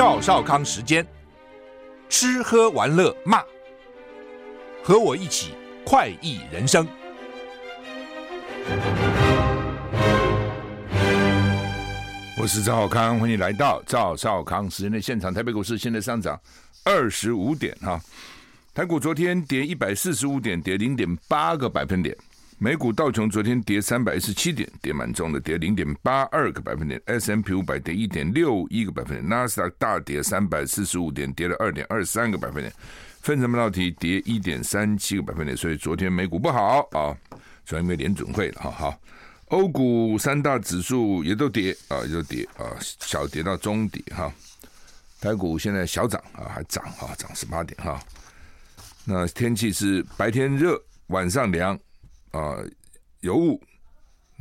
赵少康时间，吃喝玩乐骂，和我一起快意人生。我是赵少康，欢迎来到赵少康时间的现场。台北股市现在上涨二十五点哈，台股昨天跌一百四十五点，跌零点八个百分点。美股道琼昨天跌三百一十七点，跌蛮重的，跌零点八二个百分点。；S M P 五百跌一点六一个百分点。纳斯达克大跌三百四十五点，跌了二点二三个百分点。费城半导体跌一点三七个百分点。所以昨天美股不好啊，主要因为联准会了哈。好，欧股三大指数也都跌啊，也都跌啊，小跌到中跌哈。台股现在小涨啊，还涨啊，涨十八点哈。那天气是白天热，晚上凉。啊，有雾。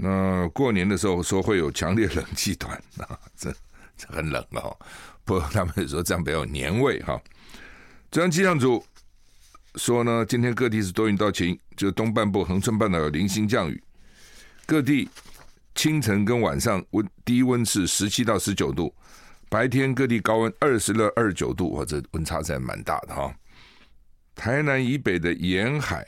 那过年的时候说会有强烈冷气团啊，这这很冷哦。不过他们说这样比较有年味哈。中央气象组说呢，今天各地是多云到晴，就东半部恒春半岛有零星降雨。各地清晨跟晚上温低温是十七到十九度，白天各地高温二十到二十九度，哇，这温差在蛮大的哈。台南以北的沿海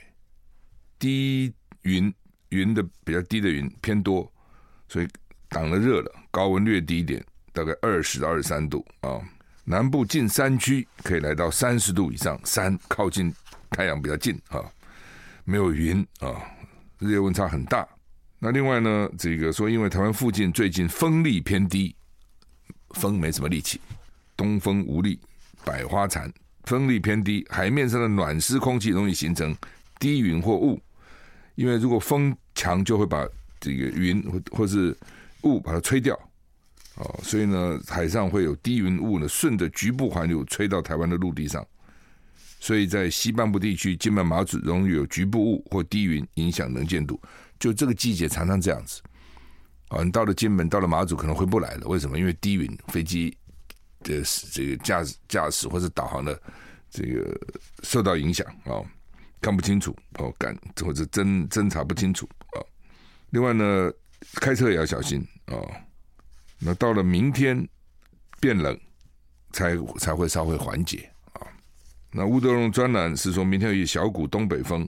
低。云云的比较低的云偏多，所以挡了热了，高温略低一点，大概二十到二十三度啊。南部近山区可以来到三十度以上，山靠近太阳比较近啊，没有云啊，日夜温差很大。那另外呢，这个说因为台湾附近最近风力偏低，风没什么力气，东风无力，百花残，风力偏低，海面上的暖湿空气容易形成低云或雾。因为如果风强，就会把这个云或或是雾把它吹掉，哦，所以呢，海上会有低云雾呢，顺着局部环流吹到台湾的陆地上，所以在西半部地区、金门、马祖容易有局部雾或低云影响能见度。就这个季节常常这样子，啊，你到了金门、到了马祖可能回不来了。为什么？因为低云，飞机的这个驾驶驾驶或者导航的这个受到影响啊。看不清楚哦，感或者侦侦查不清楚啊。另外呢，开车也要小心啊。那到了明天变冷，才才会稍微缓解啊。那吴德荣专栏是说明天有一小股东北风，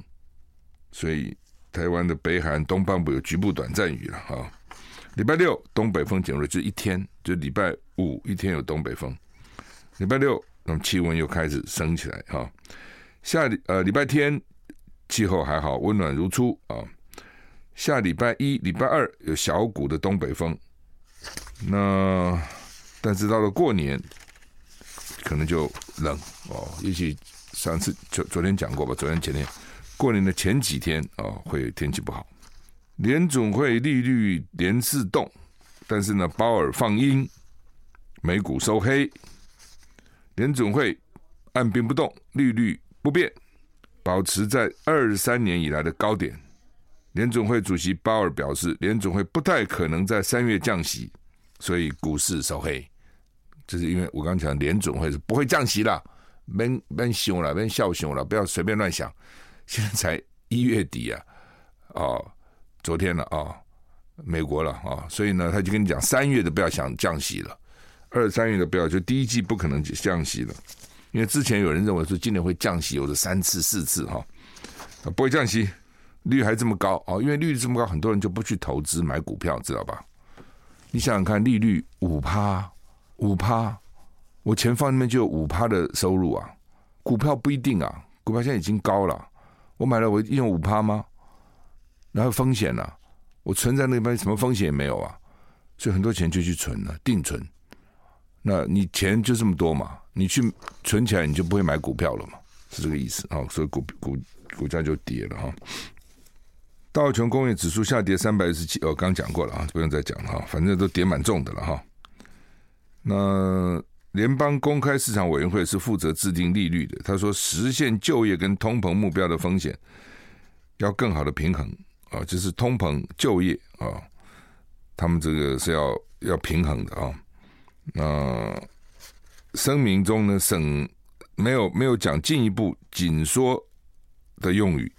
所以台湾的北海东半部有局部短暂雨了哈。礼拜六东北风减弱，就一天，就礼拜五一天有东北风。礼拜六，那么气温又开始升起来哈。下礼呃礼拜天气候还好，温暖如初啊。下礼拜一、礼拜二有小股的东北风，那但是到了过年可能就冷哦。也许上次昨昨天讲过吧，昨天前天过年的前几天哦会天气不好。联总会利率连四动，但是呢鲍尔放鹰，美股收黑。联总会按兵不动，利率。不变，保持在二三年以来的高点。联准会主席鲍尔表示，联准会不太可能在三月降息，所以股市收黑。这是因为我刚刚讲联准会是不会降息了，别别想了，别笑想了，不要随便乱想。现在才一月底啊，哦，昨天了啊、美国了啊、所以呢，他就跟你讲，三月的不要想降息了，二三月的不要，就第一季不可能降息了。因为之前有人认为说今年会降息，有的三次四次哈，不会降息，利率还这么高哦，因为利率这么高，很多人就不去投资买股票，知道吧？你想想看，利率五趴五趴，我钱放那边就有五趴的收入啊。股票不一定啊，股票现在已经高了，我买了我用五趴吗？然后风险呢、啊？我存在那边什么风险也没有啊，所以很多钱就去存了，定存。那你钱就这么多嘛？你去存起来，你就不会买股票了嘛？是这个意思啊，所以股股股价就跌了哈。道琼工业指数下跌三百一十七，哦刚讲过了啊，不用再讲了哈，反正都跌蛮重的了哈。那联邦公开市场委员会是负责制定利率的，他说实现就业跟通膨目标的风险要更好的平衡啊，就是通膨就业啊，他们这个是要要平衡的啊。那声明中呢，省没有没有讲进一步紧缩的用语，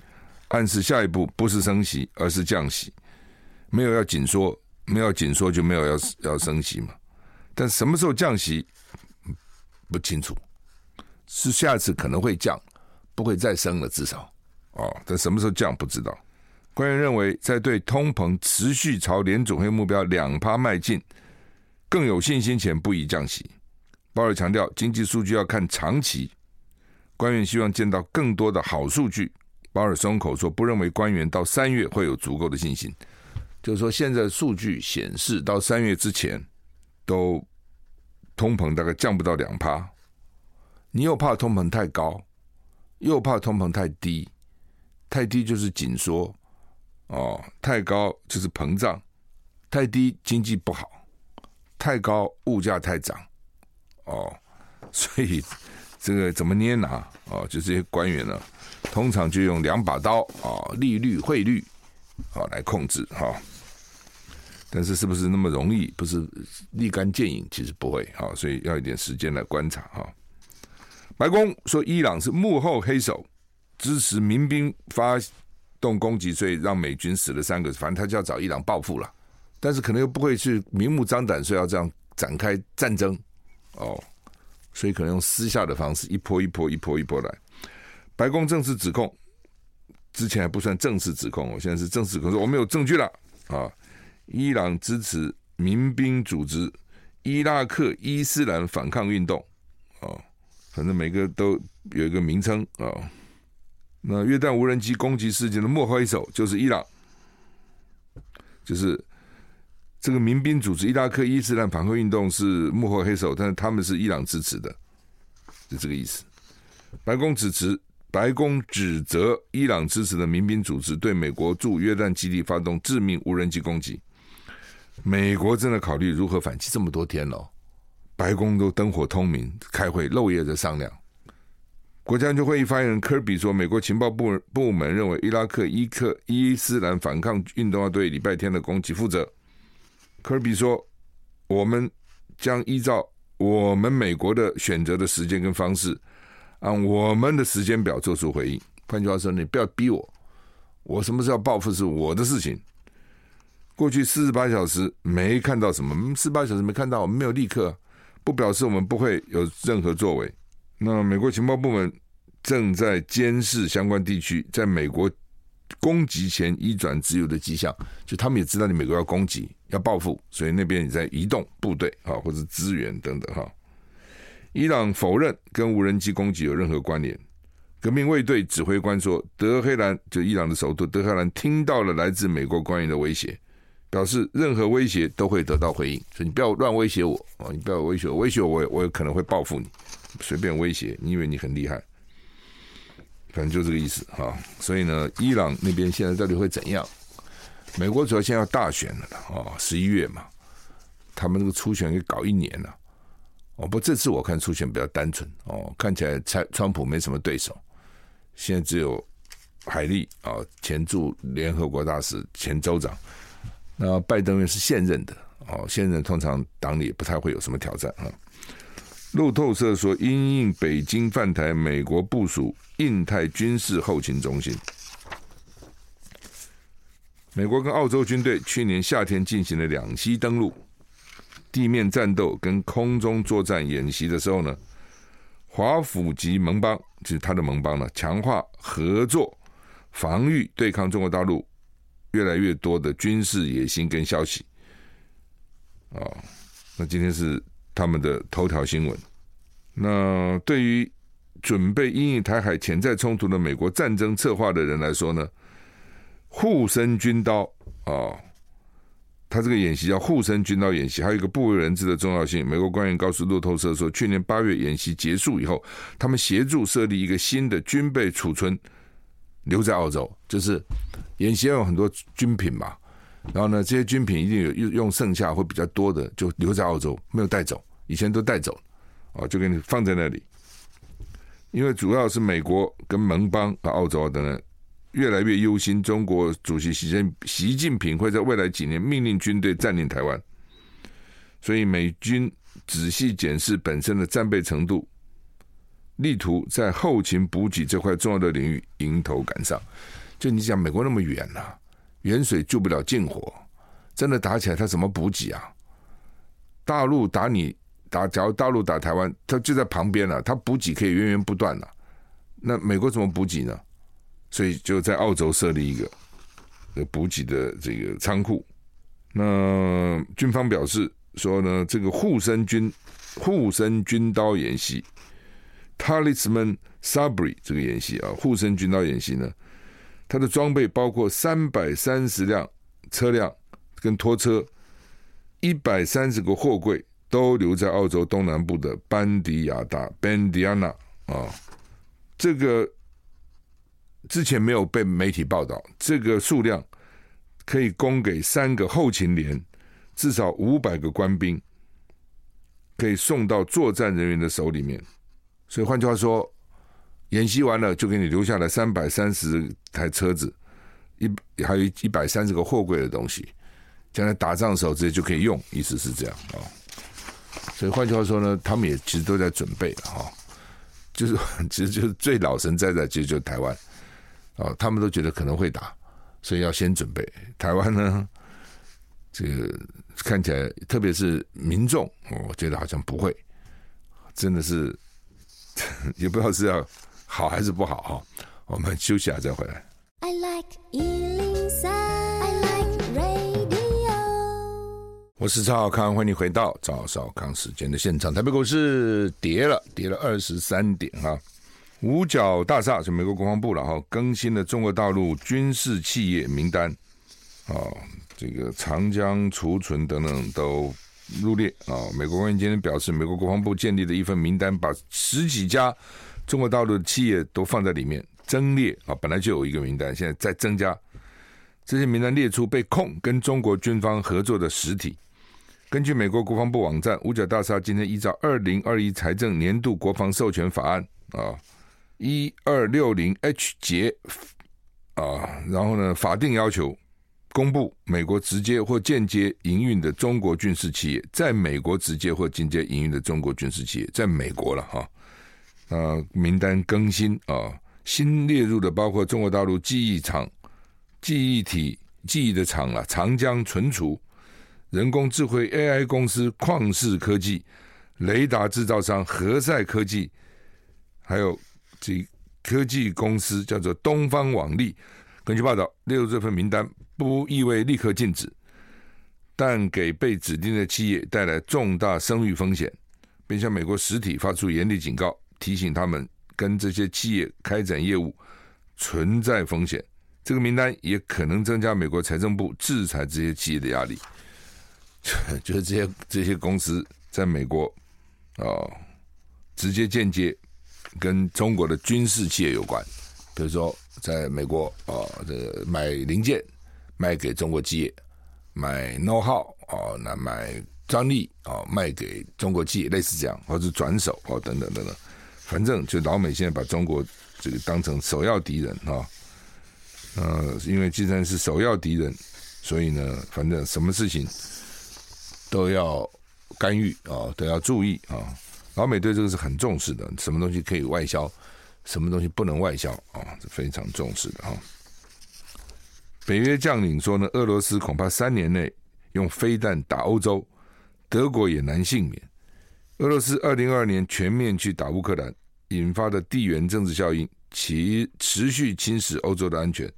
暗示下一步不是升息，而是降息。没有要紧缩，没有紧缩就没有要要升息嘛。但什么时候降息，不清楚，是下次可能会降，不会再升了，至少哦，但什么时候降不知道。官员认为，在对通膨持续朝联准会目标两趴迈进更有信心前，不宜降息。鲍尔强调，经济数据要看长期，官员希望见到更多的好数据。鲍尔松口说，不认为官员到三月会有足够的信心，就是说，现在数据显示到三月之前都通膨大概降不到两趴，你又怕通膨太高，又怕通膨太低，太低就是紧缩。哦，太高就是膨胀，太低经济不好，太高物价太涨，哦，所以这个怎么捏拿？哦，就这些官员呢，通常就用两把刀啊，利率、汇率啊来控制哈。但是是不是那么容易？不是立竿见影，其实不会啊，所以要一点时间来观察哈。白宫说，伊朗是幕后黑手，支持民兵发。动攻击，所以让美军死了三个，反正他就要找伊朗报复了，但是可能又不会去明目张胆说要这样展开战争哦，所以可能用私下的方式，一波一波一波一波来。白宫正式指控，之前还不算正式指控，我现在是正式指控，说我们有证据了啊！伊朗支持民兵组织伊拉克伊斯兰反抗运动啊，反正每个都有一个名称啊。那约旦无人机攻击事件的幕后黑手就是伊朗，就是这个民兵组织伊拉克伊斯兰反抗运动是幕后黑手，但是他们是伊朗支持的，就这个意思。白宫指责白宫指责伊朗支持的民兵组织对美国驻约旦基地发动致命无人机攻击，美国正在考虑如何反击。这么多天了，白宫都灯火通明，开会漏夜在商量。国家安全会议发言人科比说：“美国情报部部门认为，伊拉克伊克伊斯兰反抗运动要对礼拜天的攻击负责。”科比说：“我们将依照我们美国的选择的时间跟方式，按我们的时间表做出回应。换句话说，你不要逼我，我什么时候报复是我的事情。过去四十八小时没看到什么，四十八小时没看到，我们没有立刻，不表示我们不会有任何作为。”那美国情报部门正在监视相关地区，在美国攻击前移转自由的迹象，就他们也知道你美国要攻击、要报复，所以那边也在移动部队啊，或者资源等等哈。伊朗否认跟无人机攻击有任何关联。革命卫队指挥官说，德黑兰就伊朗的首都德黑兰听到了来自美国官员的威胁，表示任何威胁都会得到回应，所以你不要乱威胁我啊，你不要威胁我，威胁我，我有可能会报复你。随便威胁，你以为你很厉害？反正就这个意思哈。所以呢，伊朗那边现在到底会怎样？美国主要现在要大选了哦，十一月嘛，他们那个初选给搞一年了。哦，不，这次我看初选比较单纯哦，看起来川川普没什么对手，现在只有海利啊，前驻联合国大使、前州长。那拜登又是现任的哦，现任通常党里也不太会有什么挑战啊。路透社说，因应北京犯台，美国部署印太军事后勤中心。美国跟澳洲军队去年夏天进行了两栖登陆、地面战斗跟空中作战演习的时候呢，华府及盟邦就是他的盟邦呢，强化合作防御，对抗中国大陆越来越多的军事野心跟消息。哦，那今天是。他们的头条新闻。那对于准备因应台海潜在冲突的美国战争策划的人来说呢，护身军刀啊、哦，他这个演习叫护身军刀演习，还有一个不为人知的重要性。美国官员告诉路透社说，去年八月演习结束以后，他们协助设立一个新的军备储存，留在澳洲，就是演习要有很多军品嘛。然后呢，这些军品一定有用用剩下会比较多的，就留在澳洲，没有带走。以前都带走，哦，就给你放在那里。因为主要是美国跟盟邦和澳洲等等，越来越忧心中国主席习近习近平会在未来几年命令军队占领台湾，所以美军仔细检视本身的战备程度，力图在后勤补给这块重要的领域迎头赶上。就你讲，美国那么远呐、远水救不了近火，真的打起来他怎么补给啊？大陆打你打，假如大陆打台湾，他就在旁边了，他补给可以源源不断了。那美国怎么补给呢？所以就在澳洲设立一个补给的这个仓库。那军方表示说呢，这个护身军护身军刀演习 Talisman Sabre 这个演习啊，护身军刀演习呢，它的装备包括三百三十辆车辆跟拖车，一百三十个货柜，都留在澳洲东南部的班迪亚达 （Bandiana） 啊。这个之前没有被媒体报道，这个数量。可以供给三个后勤连，至少五百个官兵，可以送到作战人员的手里面。所以换句话说，演习完了就给你留下来三百三十台车子，一还有一百三十个货柜的东西，将来打仗的时候直接就可以用。意思是这样啊。所以换句话说呢，他们也其实都在准备了哈，就是 其实就是最老神在在，其实就是台湾啊，他们都觉得可能会打。所以要先准备。台湾呢，这个看起来，特别是民众，我觉得好像不会，真的是 也不知道是要好还是不好哈。我们休息下再回来。I like 103, I like radio。我是赵少康，欢迎你回到赵少康时间的现场。台北股市跌了，跌了二十三点哈。五角大厦是美国国防部了哈，更新了中国大陆军事企业名单，啊，这个长江储存等等都入列啊。美国官员今天表示，美国国防部建立的一份名单，把十几家中国大陆的企业都放在里面，增列啊，本来就有一个名单，现在再增加。这些名单列出被控跟中国军方合作的实体。根据美国国防部网站，五角大厦今天依照二零二一财政年度国防授权法案啊。一二六零 H 节啊，然后呢，法定要求公布美国直接或间接营运的中国军事企业，在美国直接或间接营运的中国军事企业，在美国了哈。啊，名单更新啊，新列入的包括中国大陆记忆厂、记忆体记忆的厂了，长江存储、人工智慧 AI 公司旷视科技、雷达制造商和赛科技，还有。这科技公司叫做东方网力。根据报道，列入这份名单不意味立刻禁止，但给被指定的企业带来重大声誉风险，并向美国实体发出严厉警告，提醒他们跟这些企业开展业务存在风险。这个名单也可能增加美国财政部制裁这些企业的压力。就是这些这些公司在美国啊、哦，直接间接。跟中国的军事企业有关，比如说在美国啊，这个买零件卖给中国企业，买 know how 啊，那买专利啊卖给中国企业，类似这样，或者转手啊等等等等，反正就老美现在把中国这个当成首要敌人啊，呃，因为既然是首要敌人，所以呢，反正什么事情都要干预啊，都要注意啊。老美对这个是很重视的，什么东西可以外销，什么东西不能外销啊，是非常重视的啊。北约将领说呢，俄罗斯恐怕三年内用飞弹打欧洲，德国也难幸免。俄罗斯二零二二年全面去打乌克兰，引发的地缘政治效应，其持续侵蚀欧洲的安全。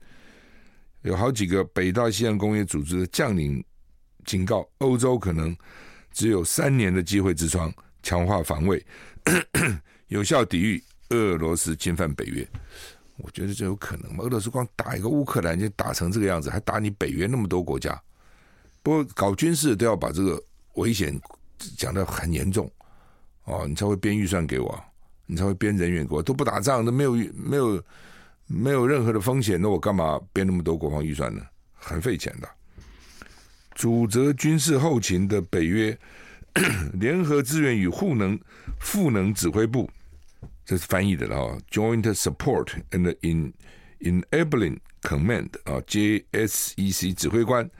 有好几个北大西洋工业组织的将领警告，欧洲可能只有三年的机会之窗。强化防卫，有效抵御俄罗斯侵犯北约。我觉得这有可能吗？俄罗斯光打一个乌克兰就打成这个样子，还打你北约那么多国家。不过搞军事都要把这个危险讲得很严重哦，你才会编预算给我，你才会编人员给我。都不打仗，都没有没有没有任何的风险，那我干嘛编那么多国防预算呢？很费钱的。主责军事后勤的北约。联合资源与赋能赋能指挥部，这是翻译的了哈。Joint Support and in Enabling Command 啊，JSEC 指挥官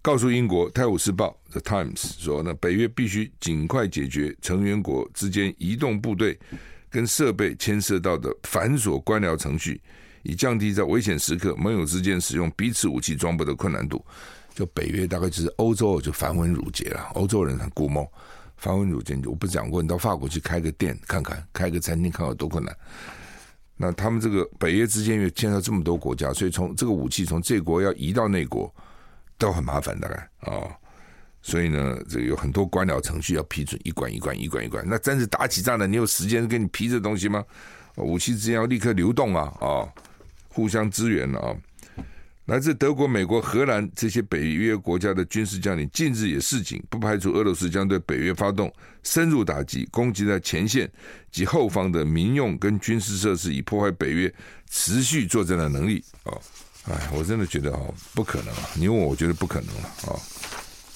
告诉英国《泰晤士报》The Times 说，呢北约必须尽快解决成员国之间移动部队跟设备牵涉到的繁琐官僚程序，以降低在危险时刻盟友之间使用彼此武器装备的困难度。就北约大概就是欧洲就繁文缛节了，欧洲人很古摸，繁文缛节，我不讲过，你到法国去开个店看看，开个餐厅看有多困难。那他们这个北约之间又牵涉这么多国家，所以从这个武器从这国要移到那国都很麻烦，大概啊、哦。所以呢，这有很多官僚程序要批准，一关一关，一关一关。那真是打起仗来，你有时间给你批这东西吗？武器之间要立刻流动啊，啊、互相支援了啊。来自德国、美国、荷兰这些北约国家的军事将领近日也示警，不排除俄罗斯将对北约发动深入打击，攻击在前线及后方的民用跟军事设施，以破坏北约持续作战的能力。哦，哎，我真的觉得哦，不可能啊！你问我，我觉得不可能了啊、哦。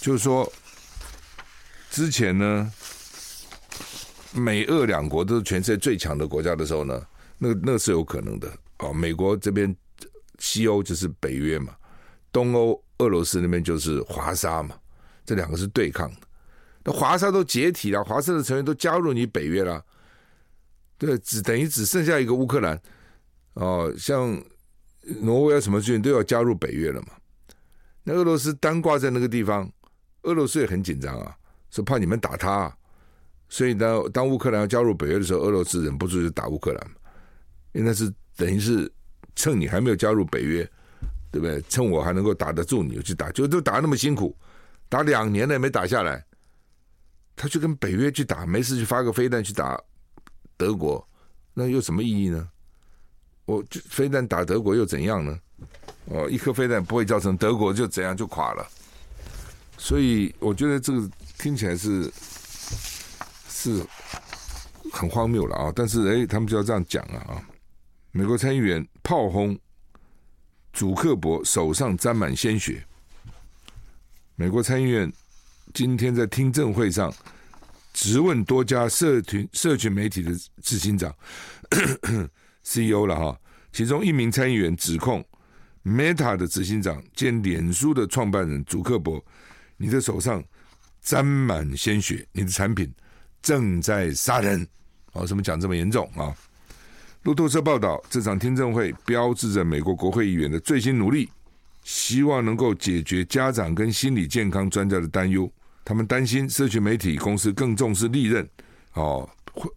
就是说，之前呢，美俄两国都是全世界最强的国家的时候呢，那那是有可能的哦。美国这边。西欧就是北约嘛，东欧俄罗斯那边就是华沙嘛，这两个是对抗的。那华沙都解体了，华沙的成员都加入你北约了，对，只等于只剩下一个乌克兰哦，像挪威啊什么最近都要加入北约了嘛。那俄罗斯单挂在那个地方，俄罗斯也很紧张啊，说怕你们打他啊，所以当当乌克兰要加入北约的时候，俄罗斯忍不住就打乌克兰嘛，因为那是等于是。趁你还没有加入北约，对不对？趁我还能够打得住你，我去打，就都打那么辛苦，打两年了也没打下来，他去跟北约去打，没事去发个飞弹去打德国，那有什么意义呢？我就飞弹打德国又怎样呢？哦，一颗飞弹不会造成德国就怎样就垮了，所以我觉得这个听起来是是很荒谬了啊！但是哎，他们就要这样讲了啊。美国参议员炮轰祖克伯手上沾满鲜血。美国参议院今天在听证会上质问多家社群社群媒体的执行长 CEO 了哈，其中一名参议员指控 Meta 的执行长兼脸书的创办人祖克伯，你的手上沾满鲜血，你的产品正在杀人。哦，怎么讲这么严重啊？路透社报道，这场听证会标志着美国国会议员的最新努力，希望能够解决家长跟心理健康专家的担忧。他们担心社群媒体公司更重视利润，哦，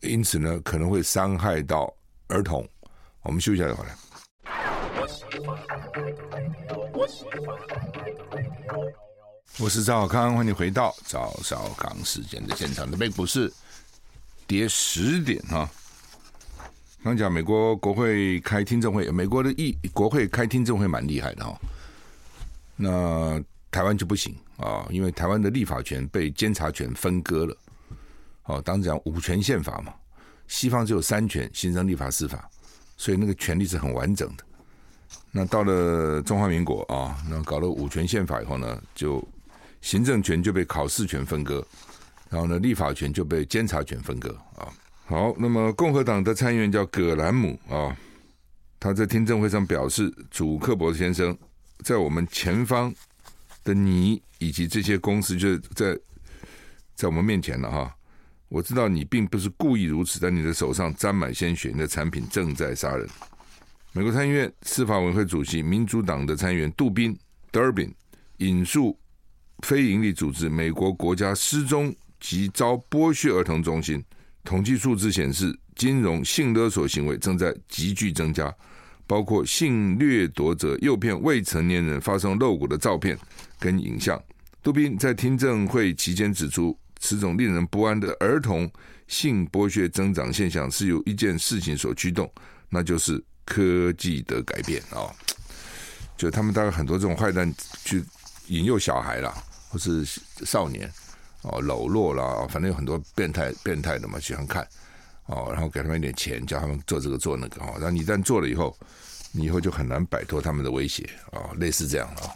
因此呢可能会伤害到儿童。我们休息一下就好了。我是赵少康，欢迎回到赵少康时间的现场。的美股市跌十点哈。刚讲美国国会开听证会，美国的议国会开听证会蛮厉害的哈。那台湾就不行啊，因为台湾的立法权被监察权分割了。哦，当时讲五权宪法嘛，西方只有三权：行政、立法、司法，所以那个权力是很完整的。那到了中华民国啊，那搞了五权宪法以后呢，就行政权就被考试权分割，然后呢，立法权就被监察权分割啊。好，那么共和党的参议员叫葛兰姆啊，他在听证会上表示，祖克伯先生在我们前方的你以及这些公司，就在在我们面前了哈。我知道你并不是故意如此，但你的手上沾满鲜血，你的产品正在杀人。美国参议院司法委员会主席民主党的参议员杜宾 （Durbin） 引述非营利组织美国国家失踪及遭剥削儿童中心。统计数字显示，金融性勒索行为正在急剧增加，包括性掠夺者诱骗未成年人发送露骨的照片跟影像。杜宾在听证会期间指出，此种令人不安的儿童性剥削增长现象是由一件事情所驱动，那就是科技的改变啊、哦！就他们大概很多这种坏蛋去引诱小孩啦，或是少年。哦，搂落啦，反正有很多变态变态的嘛，喜欢看哦，然后给他们一点钱，叫他们做这个做那个哦，然后你一旦做了以后，你以后就很难摆脱他们的威胁啊、哦，类似这样啊、哦。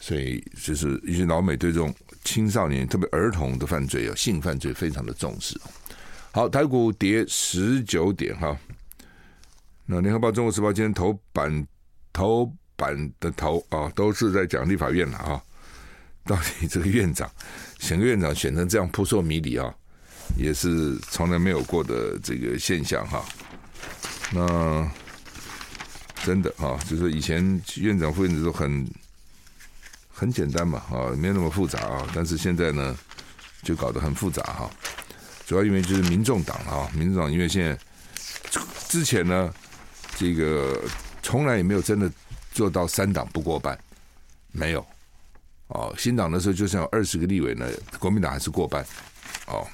所以就是一些老美对这种青少年，特别儿童的犯罪啊，性犯罪非常的重视。好，台股跌十九点哈。那联合报、中国时报今天头版头版的头啊、都是在讲立法院了啊、到底这个院长？选个院长选成这样扑朔迷离啊，也是从来没有过的这个现象哈。那真的啊，就是以前院长副院长都很很简单嘛啊，没有那么复杂啊。但是现在呢，就搞得很复杂哈。主要因为就是民众党啊，民众党因为现在之前呢，这个从来也没有真的做到三党不过半，没有哦。新党的时候就像有二十个立委呢，国民党还是过半哦。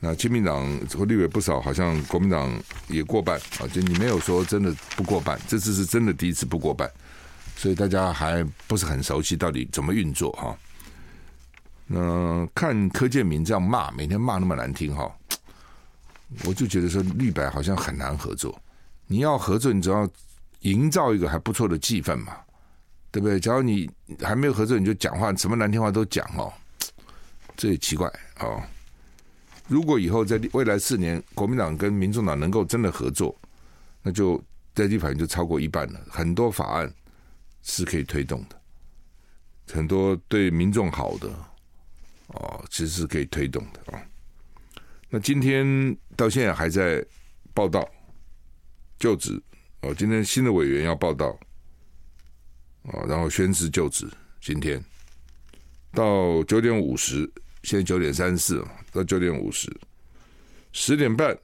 那亲民党和立委不少，好像国民党也过半啊，就你没有说真的不过半，这次是真的第一次不过半，所以大家还不是很熟悉到底怎么运作哈。那看柯建铭这样骂，每天骂那么难听哈，我就觉得说绿白好像很难合作。你要合作，你只要营造一个还不错的气氛嘛，对不对？假如你还没有合作，你就讲话什么难听话都讲哦，这也奇怪哦。如果以后在未来四年，国民党跟民众党能够真的合作，那就在立法院就超过一半了。很多法案是可以推动的，很多对民众好的哦，其实是可以推动的啊。那今天到现在还在报道就职哦，今天新的委员要报道啊，然后宣誓就职。今天到九点五十。现在九点三十四到九点五十，十点半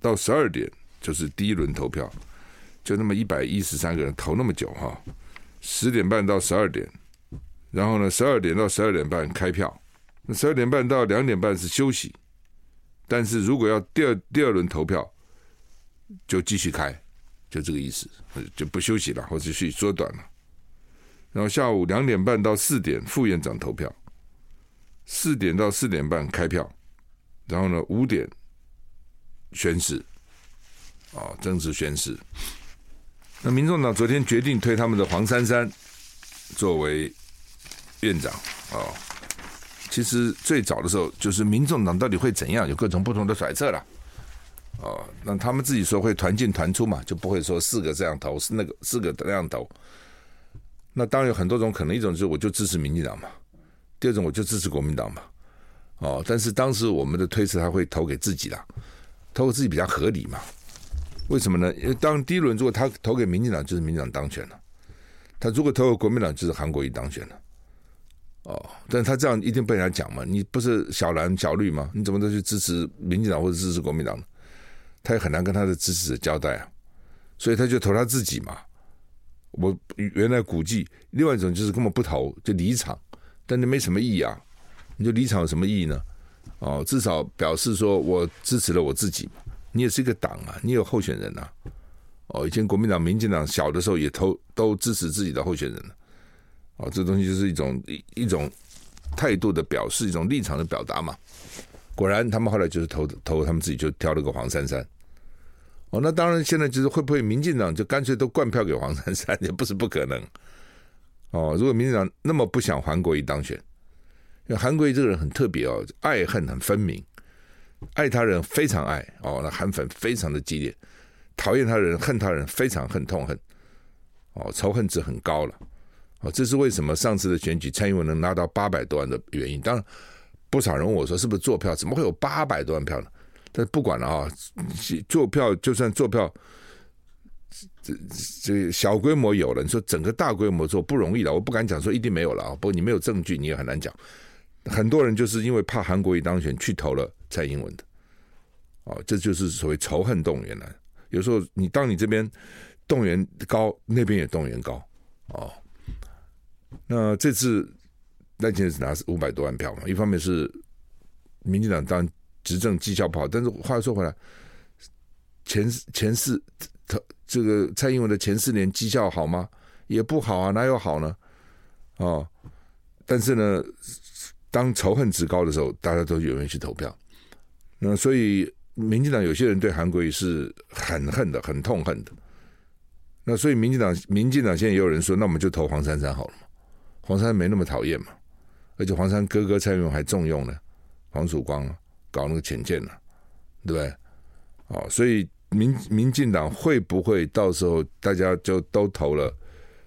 到十二点就是第一轮投票，就那么一百一十三个人投那么久哈。十点半到十二点，然后呢，十二点到十二点半开票，那十二点半到两点半是休息，但是如果要第二第二轮投票，就继续开，就这个意思，就不休息了，或者去缩短了。然后下午两点半到四点副院长投票。四点到四点半开票，然后呢，五点宣誓，啊，正式宣誓。那民众党昨天决定推他们的黄珊珊作为院长啊。其实最早的时候，就是民众党到底会怎样，有各种不同的揣测了。哦，那他们自己说会团进团出嘛，就不会说四个这样投，是那个四个那样投。那当然有很多种可能，一种是我就支持民进党嘛。第二种，我就支持国民党嘛，哦，但是当时我们的推测他会投给自己啦，投给自己比较合理嘛？为什么呢？因为当第一轮如果他投给民进党，就是民进党当选了；他如果投给国民党，就是韩国瑜当选了。哦，但是他这样一定被人家讲嘛？你不是小蓝小绿吗？你怎么都去支持民进党或者支持国民党呢？他也很难跟他的支持者交代啊，所以他就投他自己嘛。我原来估计，另外一种就是根本不投，就离场。但那没什么意义啊！你就离场有什么意义呢？哦，至少表示说我支持了我自己。你也是一个党啊，你有候选人啊。哦，以前国民党、民进党小的时候也投都支持自己的候选人。哦，这东西就是一种一一种态度的表示，一种立场的表达嘛。果然，他们后来就是投投他们自己就挑了个黄珊珊。哦，那当然，现在就是会不会民进党就干脆都灌票给黄珊珊，也不是不可能。哦，如果民进党那么不想韩国瑜当选，因为韩国瑜这个人很特别哦，爱恨很分明，爱他人非常爱哦，那韩粉非常的激烈，讨厌他人恨他人非常恨痛恨，哦，仇恨值很高了，哦，这是为什么上次的选举蔡英文能拿到八百多万的原因。当然，不少人问我说是不是坐票？怎么会有八百多万票呢？但不管了啊，作票就算作票。这这小规模有了，你说整个大规模做不容易了，我不敢讲说一定没有了啊。不过你没有证据，你也很难讲。很多人就是因为怕韩国瑜当选，去投了蔡英文的，哦，这就是所谓仇恨动员了。有时候你当你这边动员高，那边也动员高哦。那这次赖清德只拿五百多万票嘛，一方面是民进党当执政绩效不好，但是话说回来，前前四他。这个蔡英文的前四年绩效好吗？也不好啊，哪有好呢？哦，但是呢，当仇恨值高的时候，大家都有人去投票。那所以，民进党有些人对韩国瑜是很恨的，很痛恨的。那所以，民进党，民进党现在也有人说，那我们就投黄珊珊好了嘛。黄珊珊没那么讨厌嘛，而且黄珊哥哥蔡英文还重用呢，黄曙光搞那个浅见了，对不对？哦，所以。民民进党会不会到时候大家就都投了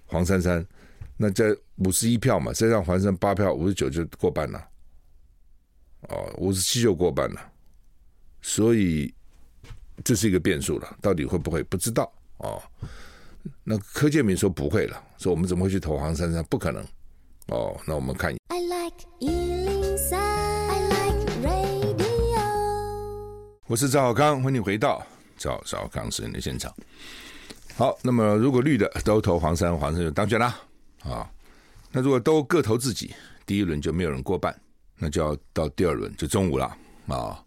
黄珊珊？那这五十一票嘛，再让黄珊八票，五十九就过半了。哦，五十七就过半了。所以这是一个变数了，到底会不会不知道哦？那柯建铭说不会了，说我们怎么会去投黄珊珊？不可能。哦，那我们看。我是赵少康，欢迎回到赵少康时间的现场。好，那么如果绿的都投黄珊，黄珊就当选啦啊。那如果都各投自己，第一轮就没有人过半，那就要到第二轮就中午了啊。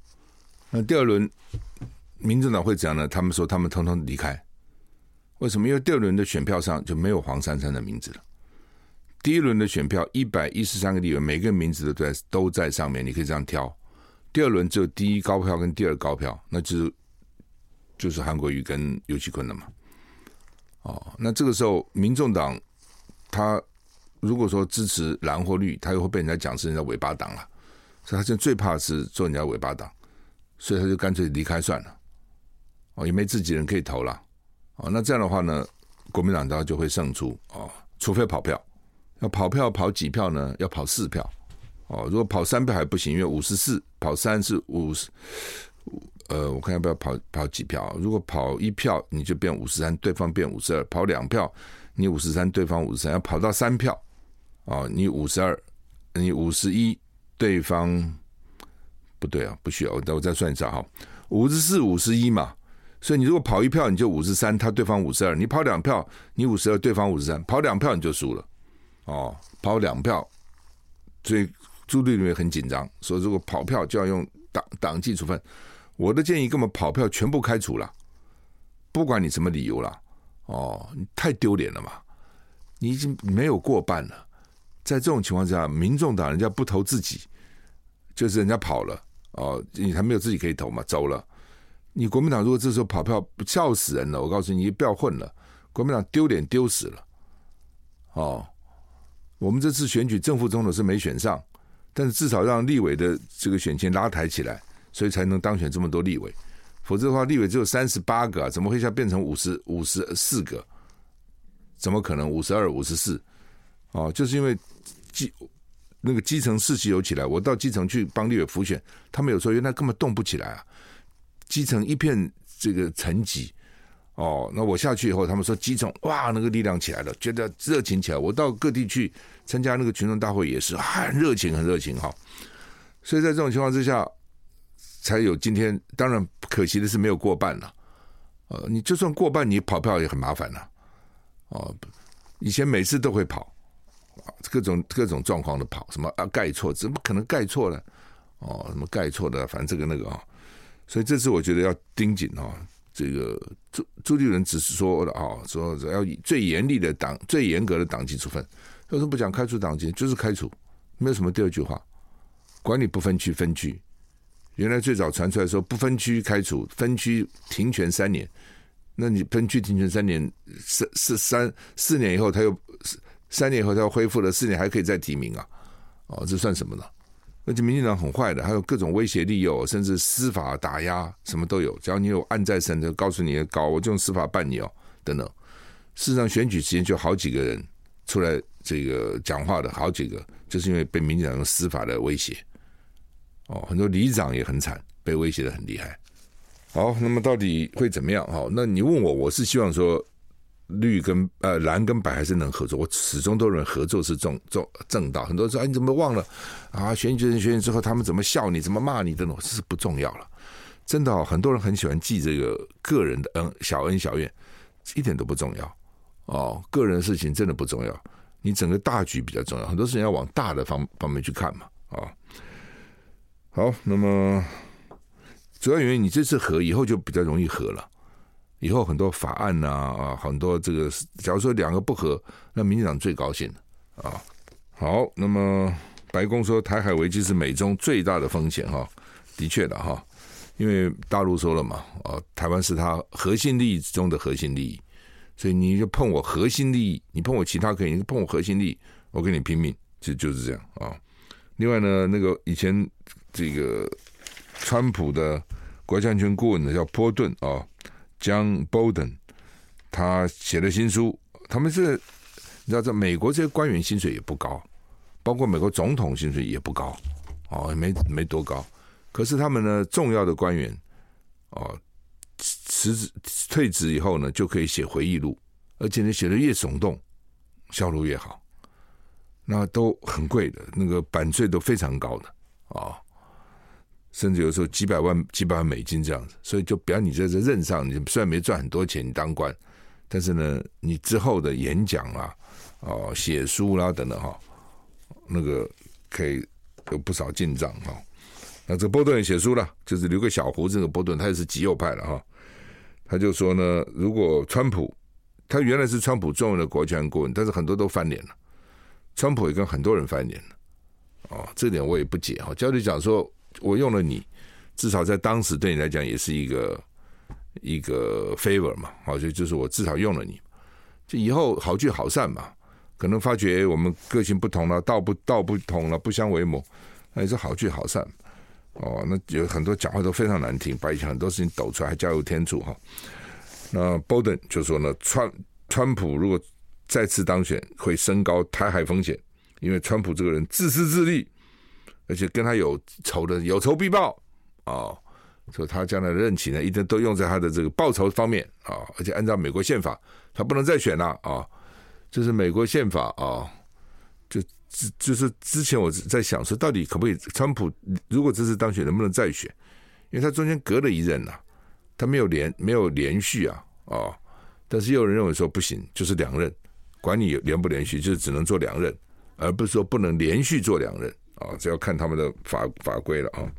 那第二轮，民进党会怎样呢？他们说他们通通离开，为什么？因为第二轮的选票上就没有黄珊珊的名字了。第一轮的选票一百一十三个地方，每个名字都在都在上面，你可以这样挑。第二轮只有第一高票跟第二高票，那就是就是韩国瑜跟游锡堃了嘛。哦，那这个时候，民众党他如果说支持蓝或绿，他又会被人家讲是人家尾巴党了，所以他现在最怕是做人家尾巴党，所以他就干脆离开算了。哦，也没自己人可以投了。哦，那这样的话呢，国民党当然就会胜出。哦，除非跑票，要跑票跑几票呢？要跑四票。哦，如果跑三票还不行，因为五十四跑三是五十。呃，我看要不要跑跑几票？如果跑一票，你就变五十三，对方变五十二；跑两票，你五十三，对方五十三。要跑到三票，哦，你五十二，你五十一，对方不对啊？不需要，我我再算一下哈，五十四五十一嘛。所以你如果跑一票，你就五十三，他对方五十二；你跑两票，你五十二，对方五十三。跑两票你就输了，哦，跑两票，所以朱立伦很紧张，说如果跑票就要用党党纪处分。我的建议，根本跑票全部开除了，不管你什么理由了，哦，你太丢脸了嘛！你已经没有过半了，在这种情况下，民众党人家不投自己，就是人家跑了，哦，你还没有自己可以投嘛，走了。你国民党如果这时候跑票，笑死人了！我告诉你，你不要混了，国民党丢脸丢死了。哦，我们这次选举正副总统是没选上，但是至少让立委的这个选情拉抬起来。所以才能当选这么多立委，否则的话，立委只有三十八个，怎么会一下变成五十五十四个？怎么可能五十二、五十四？哦，就是因为基那个基层士气有起来。我到基层去帮立委辅选，他们有说原来根本动不起来啊，基层一片这个沉寂。哦，那我下去以后，他们说基层哇，那个力量起来了，觉得热情起来。我到各地去参加那个群众大会，也是很热情，很热情哈。所以在这种情况之下。才有今天，当然可惜的是没有过半了。呃，你就算过半，你跑票也很麻烦了。哦，以前每次都会跑，各种各种状况的跑，什么啊盖错，怎么可能盖错呢？哦，什么盖错的，反正这个那个啊。所以这次我觉得要盯紧哦。这个朱朱立伦只是说的啊，说要以最严厉的党、最严格的党纪处分。为什么不讲开除党籍？就是开除，没有什么第二句话。管你不分区分区。原来最早传出来说不分区开除，分区停权三年。那你分区停权三年，三四三四年以后他又三年以后他又恢复了，四年还可以再提名啊？哦，这算什么呢？而且民进党很坏的，还有各种威胁利诱，甚至司法打压，什么都有。只要你有案在身，就告诉你搞我就用司法办你哦，等等。事实上选举期间就好几个人出来这个讲话的好几个，就是因为被民进党用司法的威胁。哦，很多里长也很惨，被威胁的很厉害。好，那么到底会怎么样？好，那你问我，我是希望说绿跟呃蓝跟白还是能合作。我始终都认为合作是正正正道。很多人说，哎，你怎么忘了啊？选举人选举之后，他们怎么笑你，怎么骂你等等，这是不重要了。真的，很多人很喜欢记这个个人的恩小恩小怨，一点都不重要。哦，个人的事情真的不重要，你整个大局比较重要。很多事情要往大的方方面去看嘛，啊、哦。好，那么主要原因，你这次合以后就比较容易合了。以后很多法案呐啊，很多这个，假如说两个不合，那民进党最高兴啊。好，那么白宫说台海危机是美中最大的风险哈，的确的哈，因为大陆说了嘛，啊，台湾是他核心利益中的核心利益，所以你就碰我核心利益，你碰我其他可以，你碰我核心利益，我跟你拼命，就就是这样啊。另外呢，那个以前。这个川普的国家安全顾问呢，叫波顿啊，John Bolton，他写了新书。他们是你知道，在美国这些官员薪水也不高，包括美国总统薪水也不高，哦，没没多高。可是他们呢，重要的官员哦，辞职退职以后呢，就可以写回忆录，而且呢，写的越耸动，销路越好。那都很贵的，那个版税都非常高的。哦甚至有时候几百万、几百万美金这样子。所以就表你在这任上，你虽然没赚很多钱，你当官，但是呢，你之后的演讲啊、哦写书啦、等等哈，那个可以有不少进账哈。那这波顿也写书了，就是留个小胡子。的波顿他也是极右派了哈，他就说呢，如果川普他原来是川普重要的国家安顾问，但是很多都翻脸了，川普也跟很多人翻脸了，哦，这点我也不解哈。焦点讲说，我用了你，至少在当时对你来讲也是一个一个 favor 嘛，好，就就是我至少用了你，就以后好聚好散嘛。可能发觉我们个性不同了，道不道不同了，不相为谋，那也是好聚好散。哦，那有很多讲话都非常难听，把以前很多事情抖出来，还加油添醋哈。那 Bolton 就说呢，川川普如果再次当选，会升高台海风险，因为川普这个人自私自利，而且跟他有仇的有仇必报啊，所以他将来的任期呢，一定都用在他的这个报仇方面啊，而且按照美国宪法，他不能再选了啊，这是美国宪法啊，就。之就是之前我在想说，到底可不可以？川普如果这次当选，能不能再选？因为他中间隔了一任呐、他没有连没有连续啊，哦，但是又有人认为说不行，就是两任，管你连不连续，就是只能做两任，而不是说不能连续做两任啊，这要看他们的法法规了啊。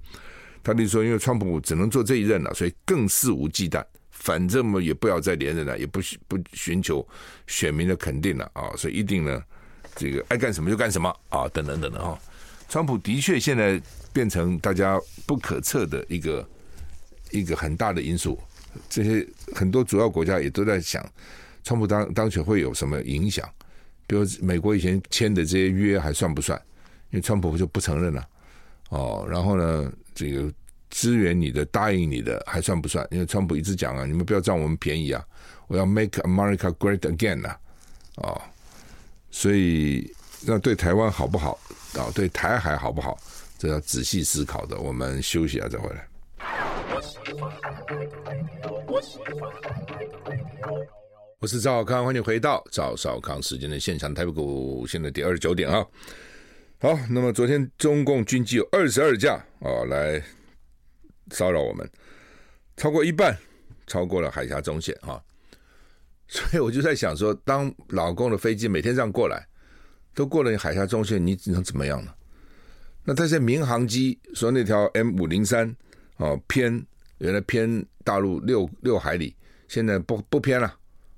他就说，因为川普只能做这一任了，所以更肆无忌惮，反正嘛也不要再连任了，也不不寻求选民的肯定了啊，所以一定呢。这个爱干什么就干什么啊，等等等等哈。川普的确现在变成大家不可测的一个一个很大的因素。这些很多主要国家也都在想，川普当当选会有什么影响？比如美国以前签的这些约还算不算？因为川普就不承认了哦。然后呢，这个支援你的、答应你的还算不算？因为川普一直讲啊，你们不要占我们便宜啊，我要 Make America Great Again 啊，哦。所以，那对台湾好不好啊？对台海好不好？这要仔细思考的。我们休息一下再回来。我是赵少康，欢迎回到赵少康时间的现场。台北股现在第二十九点啊。好，那么昨天中共军机有二十二架啊来骚扰我们，超过一半超过了海峡中线啊。所以我就在想说，当老公的飞机每天这样过来，都过了海峡中线，你能怎么样呢？那这些民航机说那条 M 五零三哦偏原来偏大陆六六海里，现在不不偏了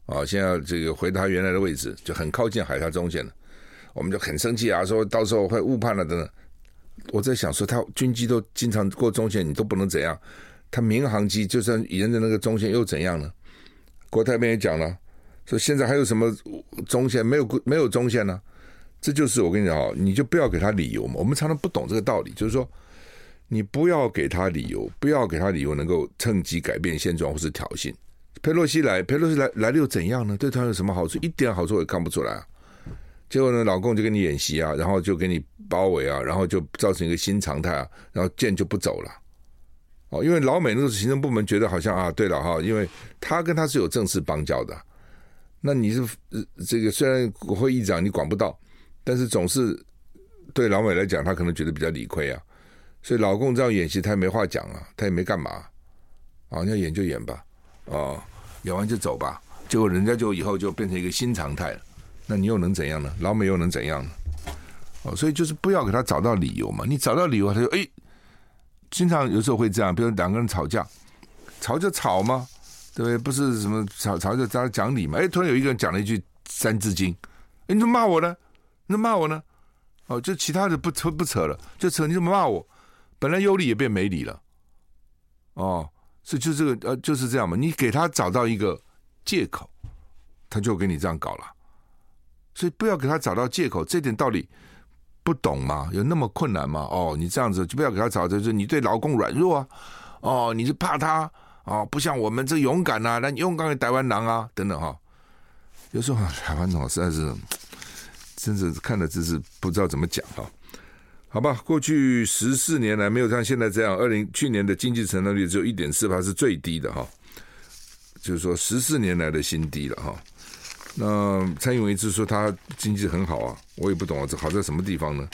啊、现在这个回到原来的位置，就很靠近海峡中线了。我们就很生气啊，说到时候会误判了等等。我在想说，他军机都经常过中线，你都不能怎样？他民航机就算沿着那个中线又怎样呢？国台办也讲了。说现在还有什么中线？没有没有中线呢？这就是我跟你讲哦，你就不要给他理由嘛。我们常常不懂这个道理，就是说，你不要给他理由，不要给他理由，能够趁机改变现状或是挑衅。佩洛西来，佩洛西来来了又怎样呢？对他有什么好处？一点好处也看不出来啊。结果呢，老共就跟你演习啊，然后就给你包围啊，然后就造成一个新常态啊，然后舰就不走了。哦，因为老美那个行政部门觉得好像啊，对了哈，因为他跟他是有正式邦交的。那你是这个虽然国会议长你管不到，但是总是对老美来讲，他可能觉得比较理亏啊。所以老共这样演习，他也没话讲啊，他也没干嘛啊，要演就演吧，哦，演完就走吧。结果人家就以后就变成一个新常态了，那你又能怎样呢？老美又能怎样呢？哦，所以就是不要给他找到理由嘛。你找到理由，他就哎，经常有时候会这样，比如两个人吵架，吵就吵嘛。对不对？不是什么吵吵着在讲理嘛？哎，突然有一个人讲了一句《三字经》，哎，你怎么骂我呢？你怎么骂我呢？哦，就其他的不扯不扯了，就扯你怎么骂我？本来有理也变没理了。哦，所以就这个呃，就是这样嘛。你给他找到一个借口，他就给你这样搞了。所以不要给他找到借口，这点道理不懂吗？有那么困难吗？哦，你这样子就不要给他找，就是你对老共软弱啊。哦，你是怕他。哦，不像我们这勇敢呐，那勇敢的台湾狼啊，等等哈。有时候台湾佬实在是，真是看的真是不知道怎么讲哈。好吧，过去十四年来没有像现在这样，二零去年的经济成长率只有一点四趴，是最低的哈。就是说十四年来的新低了哈。那蔡英文一直说他经济很好啊，我也不懂啊，这好在什么地方呢？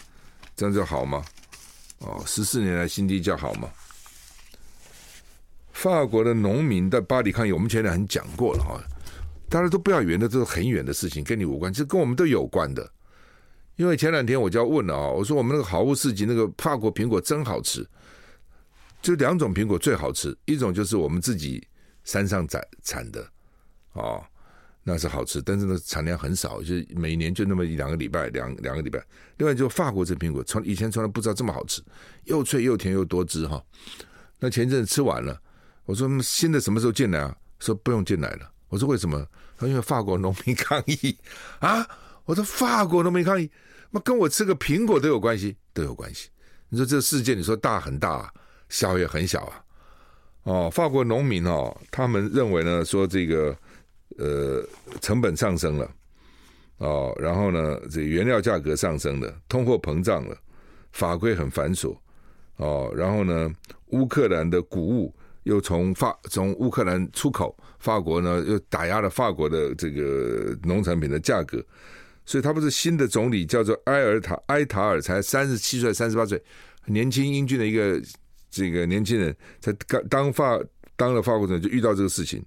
这样叫好吗？哦，十四年来新低价好吗？法国的农民在巴黎抗议，我们前两天讲过了哈，大家都不要以为那都是很远的事情，跟你无关，其实跟我们都有关的。因为前两天我就要问了啊，我说我们那个好物市集那个法国苹果真好吃，就两种苹果最好吃，一种就是我们自己山上产产的，哦，那是好吃，但是呢产量很少，就是每年就那么一两个礼拜，两两个礼拜。另外就法国这苹果，从以前从来不知道这么好吃，又脆又甜又多汁哈。那前一阵子吃完了，我说新的什么时候进来啊？说不用进来了。我说为什么？他说因为法国农民抗议啊。我说法国农民抗议。那跟我吃个苹果都有关系，都有关系。你说这个世界，你说大很大，小也很小啊。哦，法国农民哦，他们认为呢，说这个呃成本上升了，哦，然后呢，这原料价格上升了，通货膨胀了，法规很繁琐，哦，然后呢，乌克兰的谷物又从法从乌克兰出口，法国呢又打压了法国的这个农产品的价格。所以他不是新的总理，叫做埃尔塔埃塔尔，才三十七岁、三十八岁，年轻英俊的一个这个年轻人，才刚当法当了法国总理就遇到这个事情。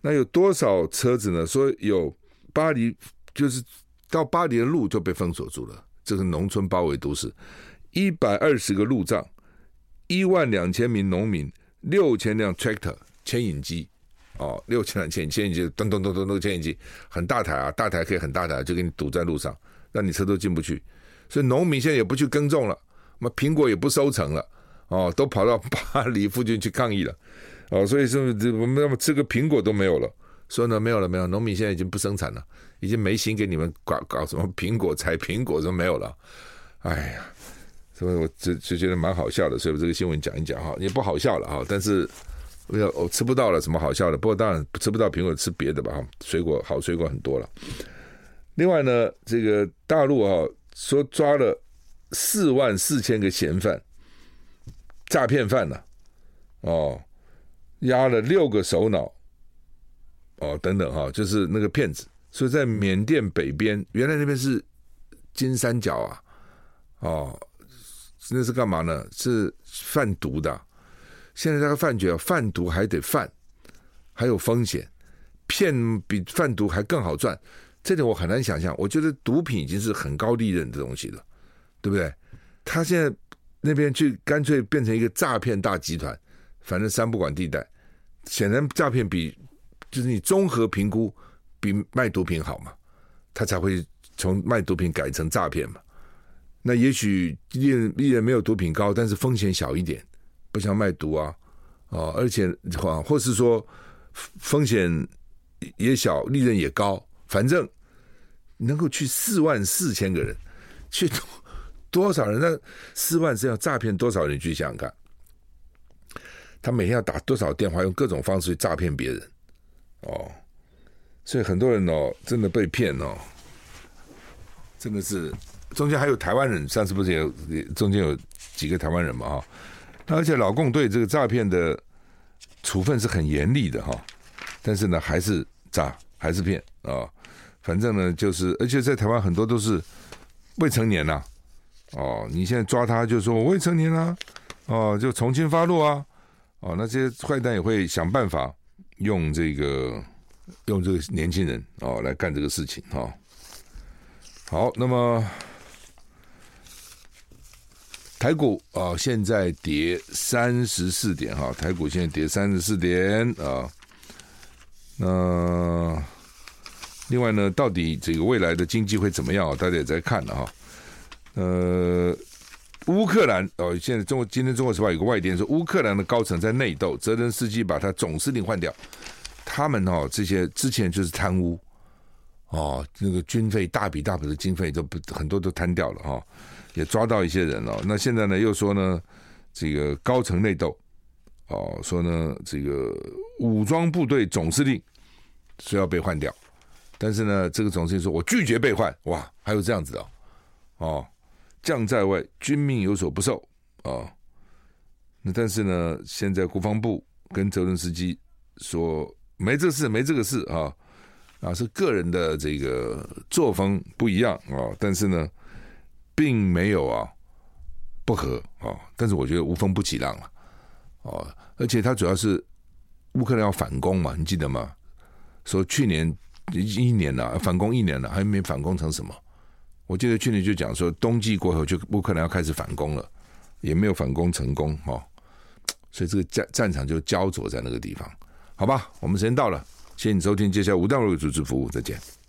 那有多少车子呢？说有巴黎，就是到巴黎的路就被封锁住了。这个农村包围都市，一百二十个路障，一万两千名农民，六千辆 tractor 牵引机。哦，六千两千，牵引机咚咚咚咚咚，牵引机很大台啊，大台可以很大台，就给你堵在路上，让你车都进不去。所以农民现在也不去耕种了，那苹果也不收成了，哦，都跑到巴黎附近去抗议了。哦，所以说这我们那么吃个苹果都没有了。说呢，没有了，没有，农民现在已经不生产了，已经没心给你们搞搞什么苹果采苹果都没有了。哎呀，所以我就就觉得蛮好笑的，所以我这个新闻讲一讲哈，也不好笑了哈，但是。我要我吃不到了，什么好笑的？不过当然吃不到苹果，吃别的吧。水果好，水果很多了。另外呢，这个大陆啊，说抓了四万四千个嫌犯，诈骗犯呢，哦，押了六个首脑，哦，等等哈，就是那个骗子。所以在缅甸北边，原来那边是金三角啊，哦，那是干嘛呢？是贩毒的。现在这个饭局啊，贩毒还得贩，还有风险，骗比贩毒还更好赚，这点我很难想象。我觉得毒品已经是很高利润的东西了，对不对？他现在那边去干脆变成一个诈骗大集团，反正三不管地带，显然诈骗比就是你综合评估比卖毒品好嘛，他才会从卖毒品改成诈骗嘛。那也许利润利润没有毒品高，但是风险小一点。不像卖毒啊，哦，而且或或是说风险也小，利润也高，反正能够去四万四千个人，去多多少人？那四万是要诈骗多少人？去想想看，他每天要打多少电话，用各种方式去诈骗别人，哦，所以很多人哦，真的被骗哦，真的是中间还有台湾人，上次不是有中间有几个台湾人嘛，哈。而且老共对这个诈骗的处分是很严厉的哈，但是呢还是诈还是骗啊，反正呢就是，而且在台湾很多都是未成年呐，哦，你现在抓他就说我未成年啊，哦，就从轻发落啊，哦，那这些坏蛋也会想办法用这个用这个年轻人哦来干这个事情哈。好，那么。台股啊，现在跌三十四点哈，台股现在跌三十四点啊。那另外呢，到底这个未来的经济会怎么样？大家也在看了哈。呃，乌克兰哦，现在中国今天中国时报有个外电说，乌克兰的高层在内斗，泽连斯基把他总司令换掉。他们哦，这些之前就是贪污。哦，那个军费大笔大笔的经费都不很多都贪掉了哈。也抓到一些人了，那现在呢，又说呢，这个高层内斗，哦，说呢，这个武装部队总司令是要被换掉，但是呢，这个总司令说我拒绝被换，哇，还有这样子的，哦，将在外，军命有所不受，啊，那但是呢，现在国防部跟泽伦斯基说没这事，没这个事啊，啊，是个人的这个作风不一样啊，但是呢。并没有啊，不和啊，但是我觉得无风不起浪了，哦，而且他主要是乌克兰要反攻嘛，你记得吗？说去年一年了，反攻一年了，还没反攻成什么？我记得去年就讲说，冬季过后就乌克兰要开始反攻了，也没有反攻成功哦，所以这个战战场就焦灼在那个地方，好吧？我们时间到了，谢谢你收听，接下来吴大陆主持服务，再见。